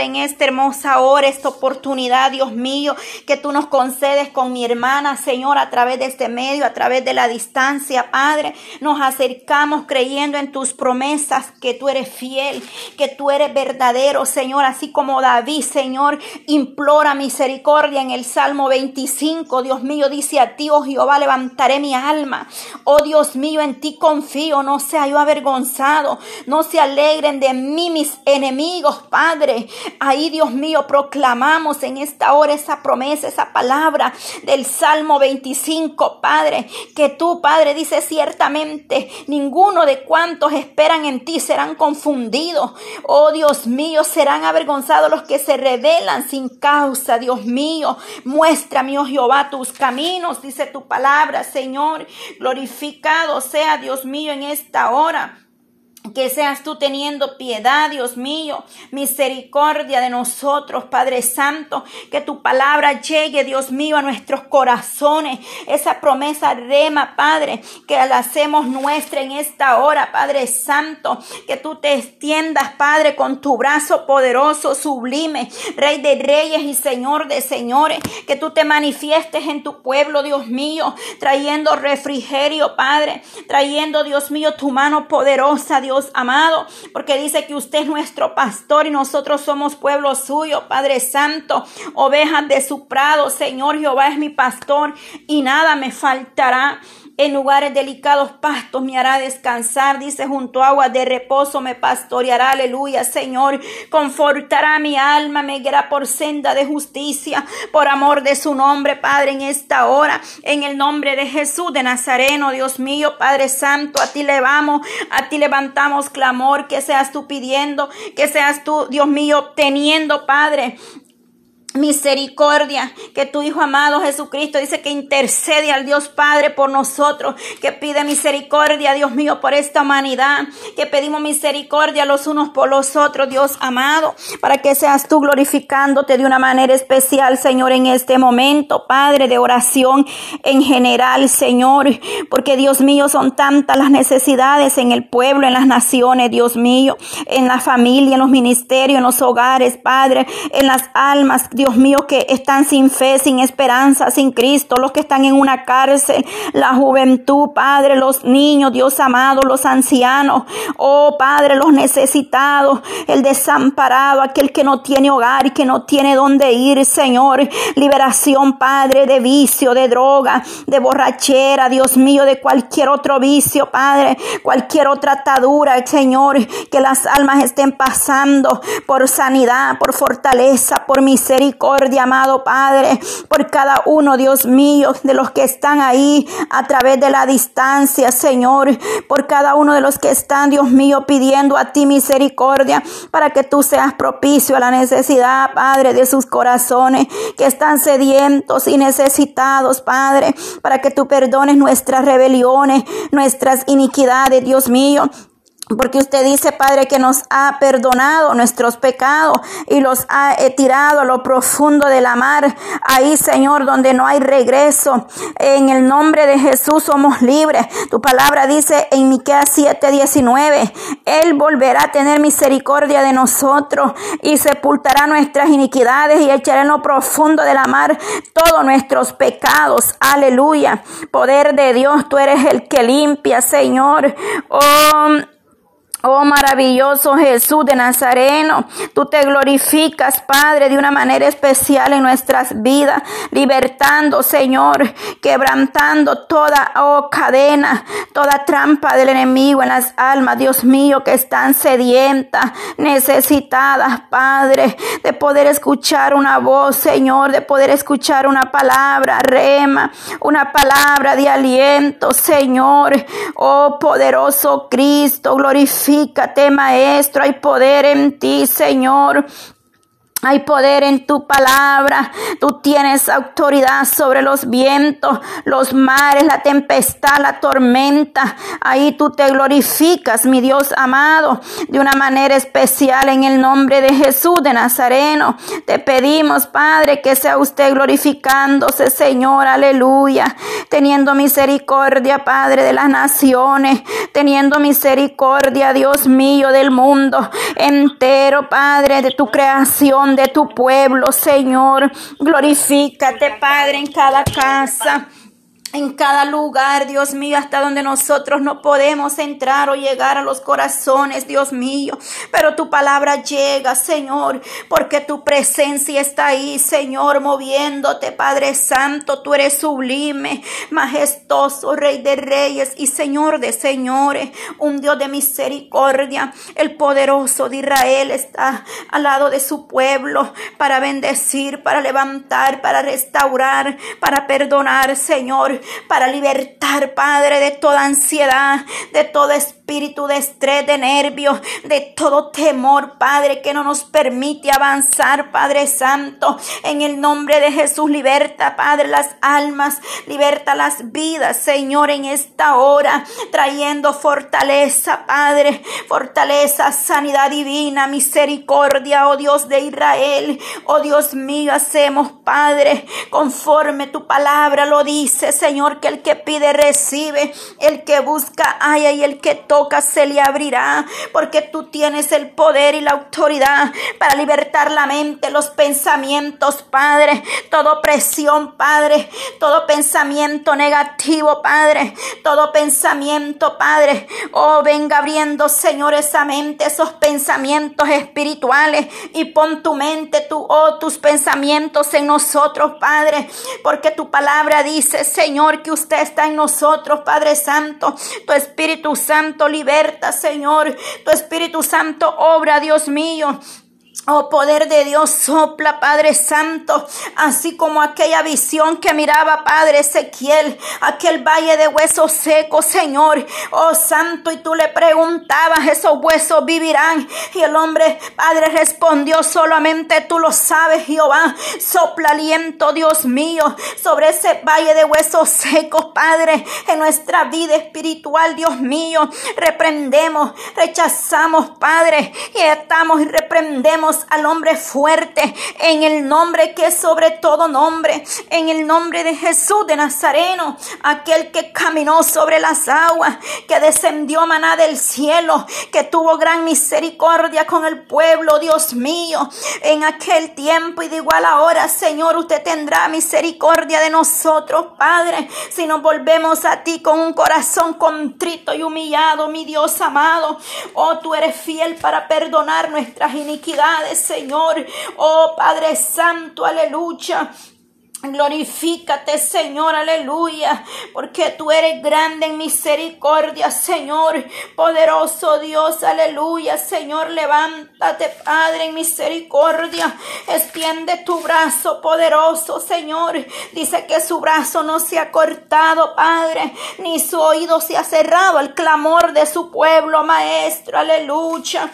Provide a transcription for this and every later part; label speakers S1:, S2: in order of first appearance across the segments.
S1: En esta hermosa hora, esta oportunidad, Dios mío, que tú nos concedes con mi hermana, Señor, a través de este medio, a través de la distancia, Padre. Nos acercamos creyendo en tus promesas, que tú eres fiel, que tú eres verdadero, Señor, así como David, Señor, implora misericordia en el Salmo 25. Dios mío, dice a ti, oh Jehová, levantaré mi alma. Oh Dios mío, en ti confío, no sea yo avergonzado, no se alegren de mí mis enemigos, Padre. Ahí, Dios mío, proclamamos en esta hora esa promesa, esa palabra del Salmo 25, Padre, que tú, Padre, dices ciertamente, ninguno de cuantos esperan en ti serán confundidos. Oh Dios mío, serán avergonzados los que se rebelan sin causa, Dios mío. Muéstrame, oh Jehová, tus caminos, dice tu palabra, Señor. Glorificado sea Dios mío en esta hora. Que seas tú teniendo piedad, Dios mío, misericordia de nosotros, Padre Santo. Que tu palabra llegue, Dios mío, a nuestros corazones. Esa promesa rema, Padre, que la hacemos nuestra en esta hora, Padre Santo. Que tú te extiendas, Padre, con tu brazo poderoso, sublime, Rey de reyes y Señor de señores. Que tú te manifiestes en tu pueblo, Dios mío, trayendo refrigerio, Padre. Trayendo, Dios mío, tu mano poderosa, Dios amado, porque dice que usted es nuestro pastor y nosotros somos pueblo suyo, Padre Santo, ovejas de su prado, Señor Jehová es mi pastor y nada me faltará. En lugares delicados pastos me hará descansar, dice junto agua de reposo me pastoreará, aleluya, Señor. Confortará mi alma, me guiará por senda de justicia, por amor de su nombre, Padre, en esta hora, en el nombre de Jesús de Nazareno, Dios mío, Padre Santo, a ti le vamos, a ti levantamos clamor, que seas tú pidiendo, que seas tú, Dios mío, teniendo, Padre, misericordia, que tu Hijo amado Jesucristo dice que intercede al Dios Padre por nosotros, que pide misericordia, Dios mío, por esta humanidad, que pedimos misericordia los unos por los otros, Dios amado, para que seas tú glorificándote de una manera especial, Señor, en este momento, Padre, de oración en general, Señor, porque Dios mío, son tantas las necesidades en el pueblo, en las naciones, Dios mío, en la familia, en los ministerios, en los hogares, Padre, en las almas, Dios Dios mío, que están sin fe, sin esperanza, sin Cristo, los que están en una cárcel, la juventud, Padre, los niños, Dios amado, los ancianos, oh Padre, los necesitados, el desamparado, aquel que no tiene hogar y que no tiene dónde ir, Señor. Liberación, Padre, de vicio, de droga, de borrachera, Dios mío, de cualquier otro vicio, Padre, cualquier otra atadura, Señor, que las almas estén pasando por sanidad, por fortaleza, por misericordia misericordia, amado Padre, por cada uno, Dios mío, de los que están ahí a través de la distancia, Señor, por cada uno de los que están, Dios mío, pidiendo a ti misericordia para que tú seas propicio a la necesidad, Padre, de sus corazones que están sedientos y necesitados, Padre, para que tú perdones nuestras rebeliones, nuestras iniquidades, Dios mío. Porque usted dice, Padre, que nos ha perdonado nuestros pecados y los ha tirado a lo profundo de la mar. Ahí, Señor, donde no hay regreso. En el nombre de Jesús somos libres. Tu palabra dice en Miqueas 7:19, Él volverá a tener misericordia de nosotros y sepultará nuestras iniquidades y echará en lo profundo de la mar todos nuestros pecados. Aleluya. Poder de Dios, tú eres el que limpia, Señor. Oh, Oh maravilloso Jesús de Nazareno, tú te glorificas, Padre, de una manera especial en nuestras vidas, libertando, Señor, quebrantando toda oh, cadena, toda trampa del enemigo en las almas, Dios mío, que están sedientas, necesitadas, Padre, de poder escuchar una voz, Señor, de poder escuchar una palabra, rema, una palabra de aliento, Señor, oh poderoso Cristo, glorifica Glorifícate, Maestro, hay poder en ti, Señor. Hay poder en tu palabra. Tú tienes autoridad sobre los vientos, los mares, la tempestad, la tormenta. Ahí tú te glorificas, mi Dios amado, de una manera especial en el nombre de Jesús de Nazareno. Te pedimos, Padre, que sea usted glorificándose, Señor, aleluya. Teniendo misericordia, Padre, de las naciones. Teniendo misericordia, Dios mío, del mundo entero, Padre, de tu creación de tu pueblo, Señor. Glorifícate, Padre, en cada casa en cada lugar, Dios mío, hasta donde nosotros no podemos entrar o llegar a los corazones, Dios mío. Pero tu palabra llega, Señor, porque tu presencia está ahí, Señor, moviéndote, Padre Santo. Tú eres sublime, majestuoso, Rey de Reyes y Señor de Señores, un Dios de misericordia. El poderoso de Israel está al lado de su pueblo para bendecir, para levantar, para restaurar, para perdonar, Señor para libertar, Padre, de toda ansiedad, de todo espíritu de estrés, de nervios, de todo temor, Padre, que no nos permite avanzar, Padre Santo. En el nombre de Jesús, liberta, Padre, las almas, liberta las vidas, Señor, en esta hora, trayendo fortaleza, Padre, fortaleza, sanidad divina, misericordia, oh Dios de Israel, oh Dios mío, hacemos, Padre, conforme tu palabra lo dice, Señor que el que pide recibe, el que busca haya y el que toca se le abrirá, porque tú tienes el poder y la autoridad para libertar la mente, los pensamientos, Padre, toda opresión, Padre, todo pensamiento negativo, Padre, todo pensamiento, Padre, oh, venga abriendo, Señor, esa mente, esos pensamientos espirituales y pon tu mente, tu, oh, tus pensamientos en nosotros, Padre, porque tu palabra dice, Señor, que usted está en nosotros, Padre Santo. Tu Espíritu Santo liberta, Señor. Tu Espíritu Santo obra, Dios mío. Oh poder de Dios, sopla Padre Santo, así como aquella visión que miraba Padre Ezequiel, aquel valle de huesos secos, Señor. Oh Santo, y tú le preguntabas, esos huesos vivirán. Y el hombre, Padre, respondió, solamente tú lo sabes, Jehová. Sopla aliento, Dios mío, sobre ese valle de huesos secos, Padre, en nuestra vida espiritual, Dios mío. Reprendemos, rechazamos, Padre, y estamos y reprendemos al hombre fuerte en el nombre que es sobre todo nombre, en el nombre de Jesús de Nazareno, aquel que caminó sobre las aguas, que descendió maná del cielo, que tuvo gran misericordia con el pueblo, Dios mío, en aquel tiempo y de igual ahora, Señor, usted tendrá misericordia de nosotros, Padre, si nos volvemos a ti con un corazón contrito y humillado, mi Dios amado. Oh, tú eres fiel para perdonar nuestras iniquidades Señor. Oh Padre Santo, aleluya. Glorifícate, Señor, aleluya, porque tú eres grande en misericordia, Señor, poderoso Dios, aleluya, Señor, levántate, Padre, en misericordia, extiende tu brazo poderoso, Señor, dice que su brazo no se ha cortado, Padre, ni su oído se ha cerrado al clamor de su pueblo, Maestro, aleluya.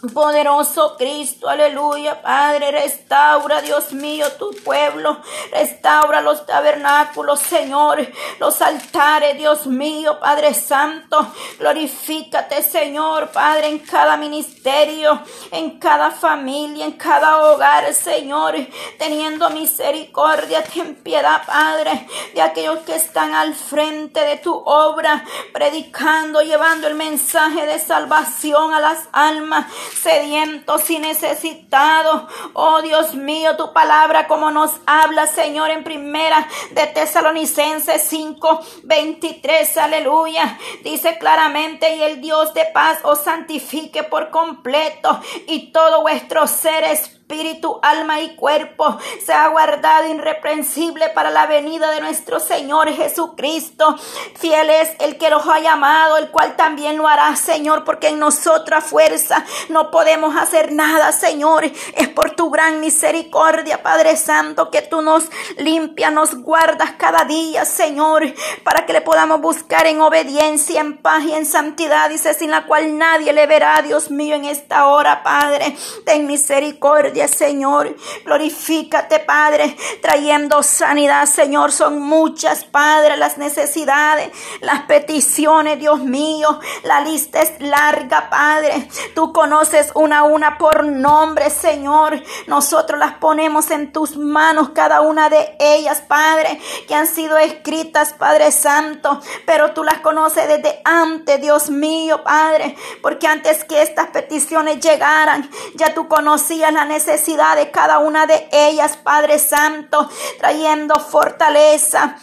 S1: Poderoso Cristo, aleluya, Padre, restaura, Dios mío, tu pueblo, restaura los tabernáculos, Señor, los altares, Dios mío, Padre Santo, glorifícate, Señor, Padre, en cada ministerio, en cada familia, en cada hogar, Señor, teniendo misericordia, ten piedad, Padre, de aquellos que están al frente de tu obra, predicando, llevando el mensaje de salvación a las almas sedientos y necesitados. Oh Dios mío, tu palabra como nos habla, Señor, en primera de Tesalonicenses 5, 23, aleluya. Dice claramente, y el Dios de paz os santifique por completo y todo vuestro ser es espíritu, alma y cuerpo sea guardado irreprensible para la venida de nuestro Señor Jesucristo. Fiel es el que los ha llamado, el cual también lo hará, Señor, porque en nosotras fuerza no podemos hacer nada, Señor. Es por tu gran misericordia, Padre Santo, que tú nos limpias, nos guardas cada día, Señor, para que le podamos buscar en obediencia, en paz y en santidad, dice, sin la cual nadie le verá, Dios mío, en esta hora, Padre. Ten misericordia Señor. Glorifícate, Padre, trayendo sanidad, Señor. Son muchas, Padre, las necesidades, las peticiones, Dios mío. La lista es larga, Padre. Tú conoces una a una por nombre, Señor. Nosotros las ponemos en tus manos, cada una de ellas, Padre, que han sido escritas, Padre Santo. Pero tú las conoces desde antes, Dios mío, Padre. Porque antes que estas peticiones llegaran, ya tú conocías la necesidad de cada una de ellas, Padre Santo, trayendo fortaleza,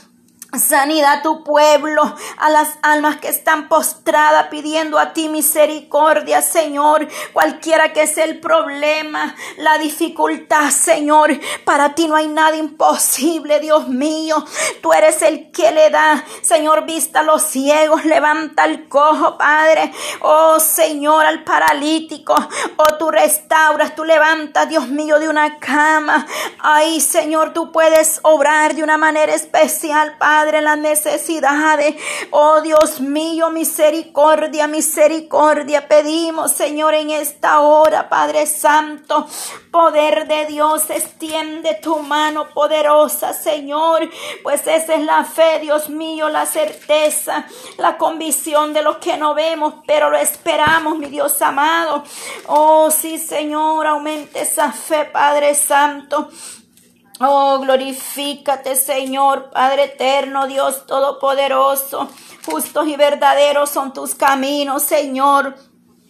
S1: Sanidad a tu pueblo, a las almas que están postradas pidiendo a ti misericordia, Señor. Cualquiera que sea el problema, la dificultad, Señor. Para ti no hay nada imposible, Dios mío. Tú eres el que le da, Señor, vista a los ciegos, levanta al cojo, Padre. Oh, Señor, al paralítico. Oh, tú restauras, tú levantas, Dios mío, de una cama. Ay, Señor, tú puedes obrar de una manera especial, Padre. Padre, las necesidades. Oh Dios mío, misericordia, misericordia. Pedimos, Señor, en esta hora, Padre Santo, poder de Dios, extiende tu mano poderosa, Señor, pues esa es la fe, Dios mío, la certeza, la convicción de lo que no vemos, pero lo esperamos, mi Dios amado. Oh, sí, Señor, aumente esa fe, Padre Santo. Oh, glorifícate, Señor, Padre eterno, Dios todopoderoso. Justos y verdaderos son tus caminos, Señor.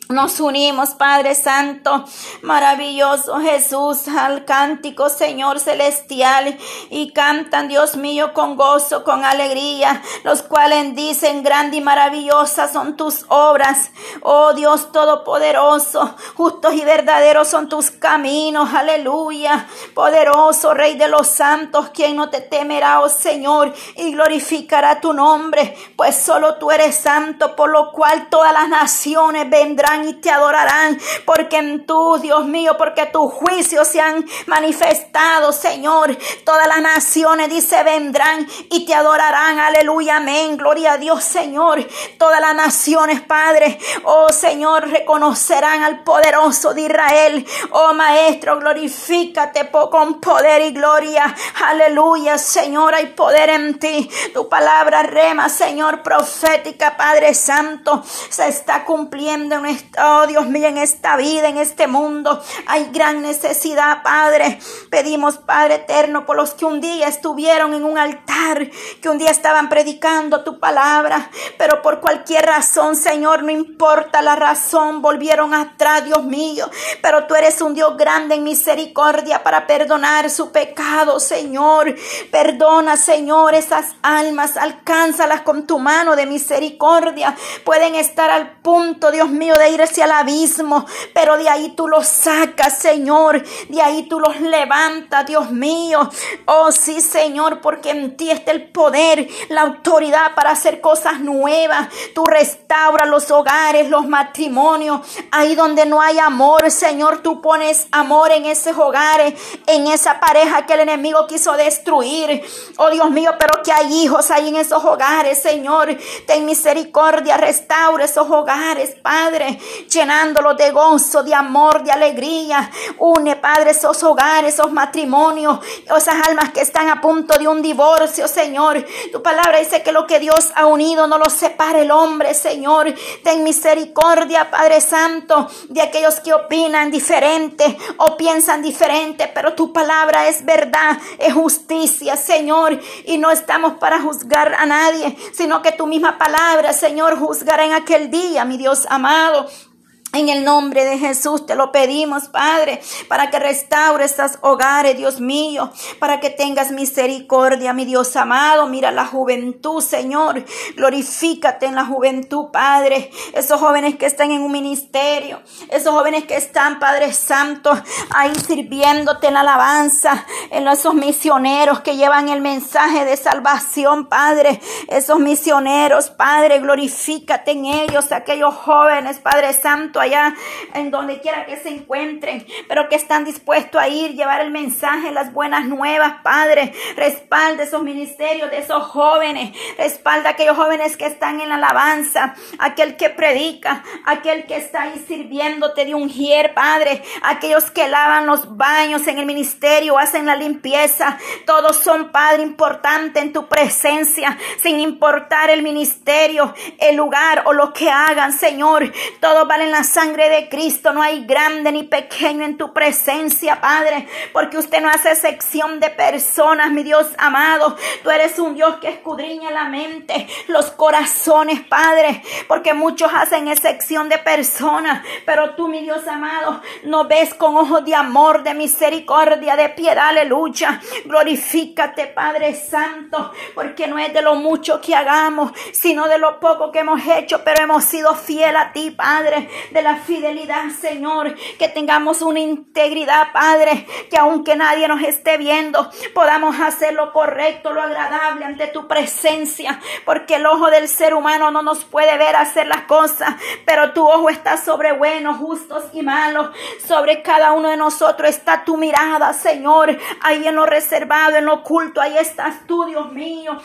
S1: Nos unimos, Padre Santo, maravilloso Jesús, al cántico, Señor celestial, y cantan, Dios mío, con gozo, con alegría, los cuales dicen, grande y maravillosa son tus obras, oh Dios todopoderoso, justos y verdaderos son tus caminos, aleluya, poderoso Rey de los santos, quien no te temerá, oh Señor, y glorificará tu nombre, pues solo tú eres santo, por lo cual todas las naciones vendrán y te adorarán, porque en tú, Dios mío, porque tus juicios se han manifestado, Señor. Todas las naciones, dice, vendrán y te adorarán. Aleluya, amén. Gloria a Dios, Señor. Todas las naciones, Padre, oh Señor, reconocerán al poderoso de Israel. Oh Maestro, glorifícate con poder y gloria. Aleluya, Señor, hay poder en ti. Tu palabra rema, Señor, profética, Padre Santo, se está cumpliendo en Oh Dios mío, en esta vida, en este mundo, hay gran necesidad, Padre. Pedimos, Padre eterno, por los que un día estuvieron en un altar, que un día estaban predicando tu palabra, pero por cualquier razón, Señor, no importa la razón, volvieron atrás, Dios mío. Pero tú eres un Dios grande en misericordia para perdonar su pecado, Señor. Perdona, Señor, esas almas, alcánzalas con tu mano de misericordia. Pueden estar al punto, Dios mío, de ir hacia el abismo, pero de ahí tú los sacas, Señor, de ahí tú los levantas, Dios mío. Oh sí, Señor, porque en ti está el poder, la autoridad para hacer cosas nuevas. Tú restauras los hogares, los matrimonios, ahí donde no hay amor, Señor, tú pones amor en esos hogares, en esa pareja que el enemigo quiso destruir. Oh Dios mío, pero que hay hijos ahí en esos hogares, Señor. Ten misericordia, restaura esos hogares, Padre llenándolos de gozo, de amor, de alegría. Une, Padre, esos hogares, esos matrimonios, esas almas que están a punto de un divorcio, Señor. Tu palabra dice que lo que Dios ha unido no lo separe el hombre, Señor. Ten misericordia, Padre Santo, de aquellos que opinan diferente o piensan diferente, pero tu palabra es verdad, es justicia, Señor. Y no estamos para juzgar a nadie, sino que tu misma palabra, Señor, juzgará en aquel día, mi Dios amado. En el nombre de Jesús te lo pedimos, Padre, para que restaure estos hogares, Dios mío, para que tengas misericordia, mi Dios amado. Mira la juventud, Señor. Glorifícate en la juventud, Padre. Esos jóvenes que están en un ministerio, esos jóvenes que están, Padre Santo, ahí sirviéndote en la alabanza, en esos misioneros que llevan el mensaje de salvación, Padre. Esos misioneros, Padre, glorifícate en ellos, aquellos jóvenes, Padre Santo allá en donde quiera que se encuentren, pero que están dispuestos a ir, llevar el mensaje, las buenas nuevas, Padre. Respalda esos ministerios de esos jóvenes, respalda aquellos jóvenes que están en la alabanza, aquel que predica, aquel que está ahí sirviéndote de ungir, Padre, aquellos que lavan los baños en el ministerio, hacen la limpieza, todos son, Padre, importantes en tu presencia, sin importar el ministerio, el lugar o lo que hagan, Señor. Todos valen la sangre de Cristo. No hay grande ni pequeño en tu presencia, Padre, porque usted no hace sección de personas, mi Dios amado. Tú eres un Dios que escudriña la mente, los corazones, Padre, porque muchos hacen excepción de personas, pero tú, mi Dios amado, no ves con ojos de amor, de misericordia, de piedad, aleluya. Glorifícate, Padre Santo, porque no es de lo mucho que hagamos, sino de lo poco que hemos hecho, pero hemos sido fiel a ti, Padre, de la fidelidad, Señor, que tengamos una integridad, Padre, que aunque nadie nos esté viendo, podamos hacer lo correcto, lo agradable ante tu presencia, porque el ojo del ser humano no nos puede ver hacer las cosas, pero tu ojo está sobre buenos, justos y malos, sobre cada uno de nosotros está tu mirada, Señor, ahí en lo reservado, en lo oculto, ahí estás tú, Dios mío,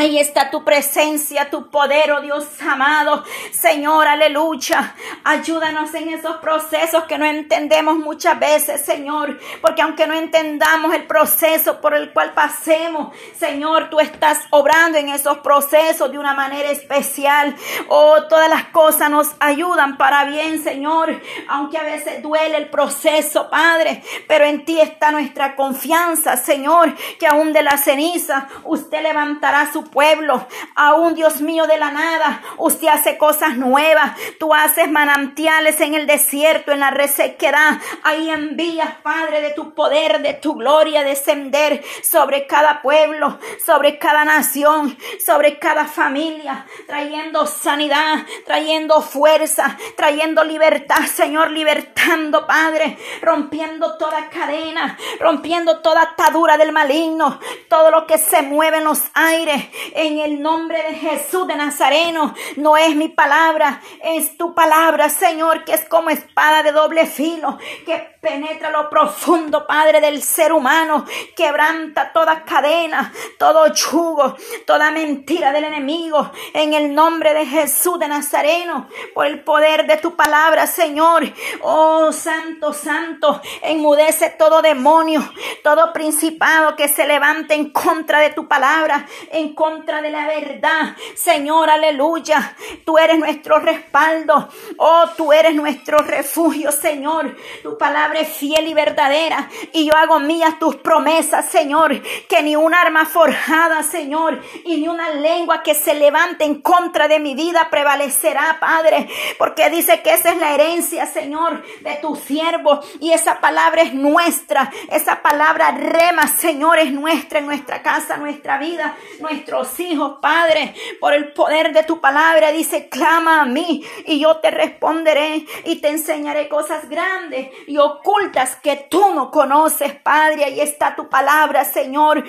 S1: Ahí está tu presencia, tu poder, oh Dios amado. Señor, aleluya. Ayúdanos en esos procesos que no entendemos muchas veces, Señor. Porque aunque no entendamos el proceso por el cual pasemos, Señor, tú estás obrando en esos procesos de una manera especial. Oh, todas las cosas nos ayudan para bien, Señor. Aunque a veces duele el proceso, Padre. Pero en ti está nuestra confianza, Señor. Que aún de la ceniza usted levantará su pueblo. Aún Dios mío de la nada, usted hace cosas nuevas. Tú haces manantiales en el desierto, en la resequedad. Ahí envías, Padre, de tu poder, de tu gloria, descender sobre cada pueblo, sobre cada nación, sobre cada familia, trayendo sanidad, trayendo fuerza, trayendo libertad, Señor, libertando, Padre, rompiendo toda cadena, rompiendo toda atadura del maligno, todo lo que se mueve en los aires, en el nombre de Jesús de Nazareno. No es mi palabra, es tu palabra, Señor, que es como espada de doble filo, que penetra lo profundo, Padre, del ser humano, quebranta toda cadena, todo yugo, toda mentira del enemigo, en el nombre de Jesús de Nazareno, por el poder de tu palabra, Señor. Oh, Santo, Santo, enmudece todo demonio, todo principado que se levante en contra de tu palabra, en contra de la verdad. Señor, aleluya. Tú eres nuestro respaldo. Oh, tú eres nuestro refugio, Señor. Tu palabra es fiel y verdadera. Y yo hago mías tus promesas, Señor. Que ni un arma forjada, Señor, y ni una lengua que se levante en contra de mi vida prevalecerá, Padre. Porque dice que esa es la herencia, Señor, de tu siervo. Y esa palabra es nuestra. Esa palabra rema, Señor, es nuestra en nuestra casa, nuestra vida, nuestros hijos, Padre, por el poder de tu palabra. Dice, clama a mí y yo te responderé y te enseñaré cosas grandes y ocultas que tú no conoces, Padre. Ahí está tu palabra, Señor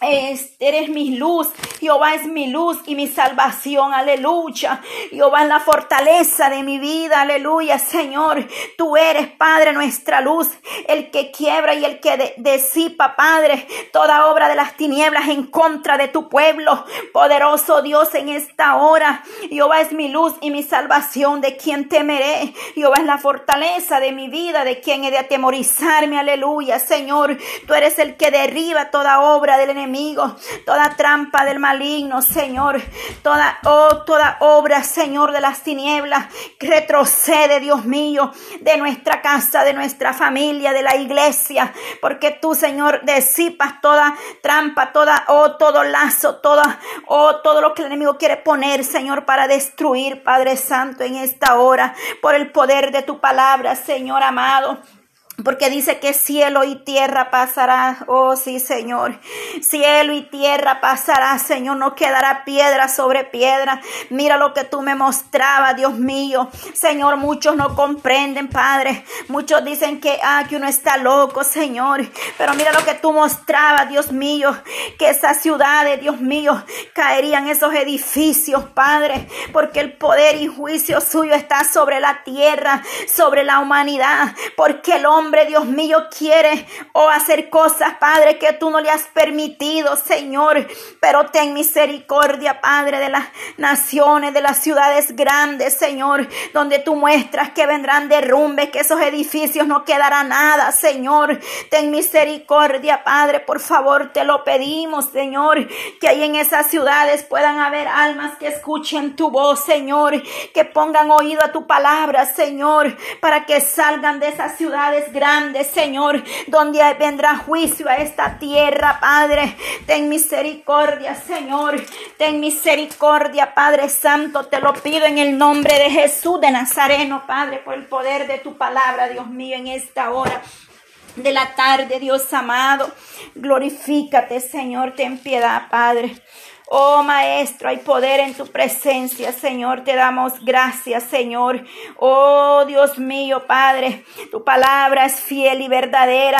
S1: eres mi luz, Jehová es mi luz y mi salvación, aleluya. Jehová es la fortaleza de mi vida, aleluya, Señor. Tú eres, Padre, nuestra luz, el que quiebra y el que disipa, Padre, toda obra de las tinieblas en contra de tu pueblo. Poderoso Dios en esta hora. Jehová es mi luz y mi salvación, de quien temeré. Jehová es la fortaleza de mi vida, de quien he de atemorizarme, aleluya, Señor. Tú eres el que derriba toda obra del enemigo toda trampa del maligno, Señor, toda, oh, toda obra, Señor, de las tinieblas, retrocede, Dios mío, de nuestra casa, de nuestra familia, de la iglesia, porque tú, Señor, disipas toda trampa, toda, oh, todo lazo, toda, oh, todo lo que el enemigo quiere poner, Señor, para destruir, Padre Santo, en esta hora, por el poder de tu palabra, Señor amado. Porque dice que cielo y tierra pasará. Oh, sí, Señor. Cielo y tierra pasará, Señor. No quedará piedra sobre piedra. Mira lo que tú me mostrabas, Dios mío. Señor, muchos no comprenden, Padre. Muchos dicen que, ah, uno está loco, Señor. Pero mira lo que tú mostrabas, Dios mío. Que esas ciudades, Dios mío, caerían esos edificios, Padre. Porque el poder y juicio suyo está sobre la tierra, sobre la humanidad. Porque el hombre Dios mío, quiere o hacer cosas, Padre, que tú no le has permitido, Señor. Pero ten misericordia, Padre, de las naciones, de las ciudades grandes, Señor, donde tú muestras que vendrán derrumbes, que esos edificios no quedará nada, Señor. Ten misericordia, Padre, por favor, te lo pedimos, Señor, que ahí en esas ciudades puedan haber almas que escuchen tu voz, Señor, que pongan oído a tu palabra, Señor, para que salgan de esas ciudades grandes grande, Señor, donde vendrá juicio a esta tierra, Padre. Ten misericordia, Señor. Ten misericordia, Padre Santo. Te lo pido en el nombre de Jesús de Nazareno, Padre, por el poder de tu palabra, Dios mío, en esta hora de la tarde, Dios amado. Glorifícate, Señor, ten piedad, Padre. Oh Maestro, hay poder en tu presencia, Señor. Te damos gracias, Señor. Oh Dios mío, Padre, tu palabra es fiel y verdadera.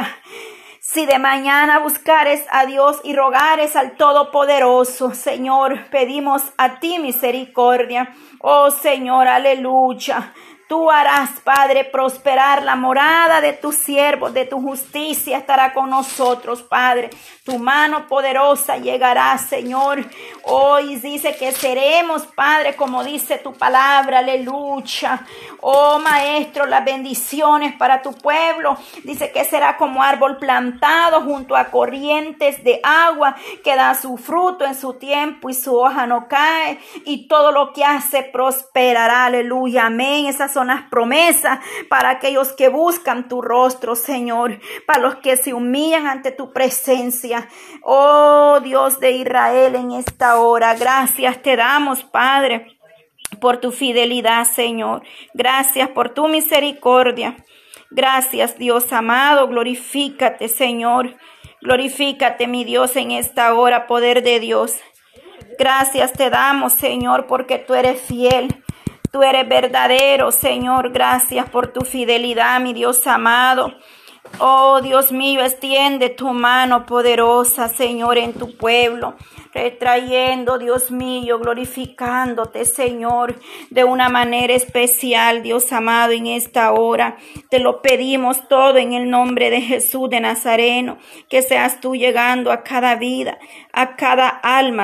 S1: Si de mañana buscares a Dios y rogares al Todopoderoso, Señor, pedimos a ti misericordia. Oh Señor, aleluya. Tú harás, Padre, prosperar la morada de tus siervos, de tu justicia estará con nosotros, Padre. Tu mano poderosa llegará, Señor. Hoy dice que seremos, Padre, como dice tu palabra, aleluya. Oh Maestro, las bendiciones para tu pueblo. Dice que será como árbol plantado junto a corrientes de agua que da su fruto en su tiempo y su hoja no cae. Y todo lo que hace prosperará, aleluya. Amén. Esas las promesas para aquellos que buscan tu rostro, Señor. Para los que se humillan ante tu presencia. Oh Dios de Israel, en esta hora, gracias te damos, Padre, por tu fidelidad, Señor. Gracias por tu misericordia. Gracias, Dios amado. Glorifícate, Señor. Glorifícate, mi Dios, en esta hora, poder de Dios. Gracias te damos, Señor, porque tú eres fiel. Tú eres verdadero, Señor. Gracias por tu fidelidad, mi Dios amado. Oh Dios mío, extiende tu mano poderosa, Señor, en tu pueblo, retrayendo, Dios mío, glorificándote, Señor, de una manera especial, Dios amado, en esta hora. Te lo pedimos todo en el nombre de Jesús de Nazareno, que seas tú llegando a cada vida, a cada alma,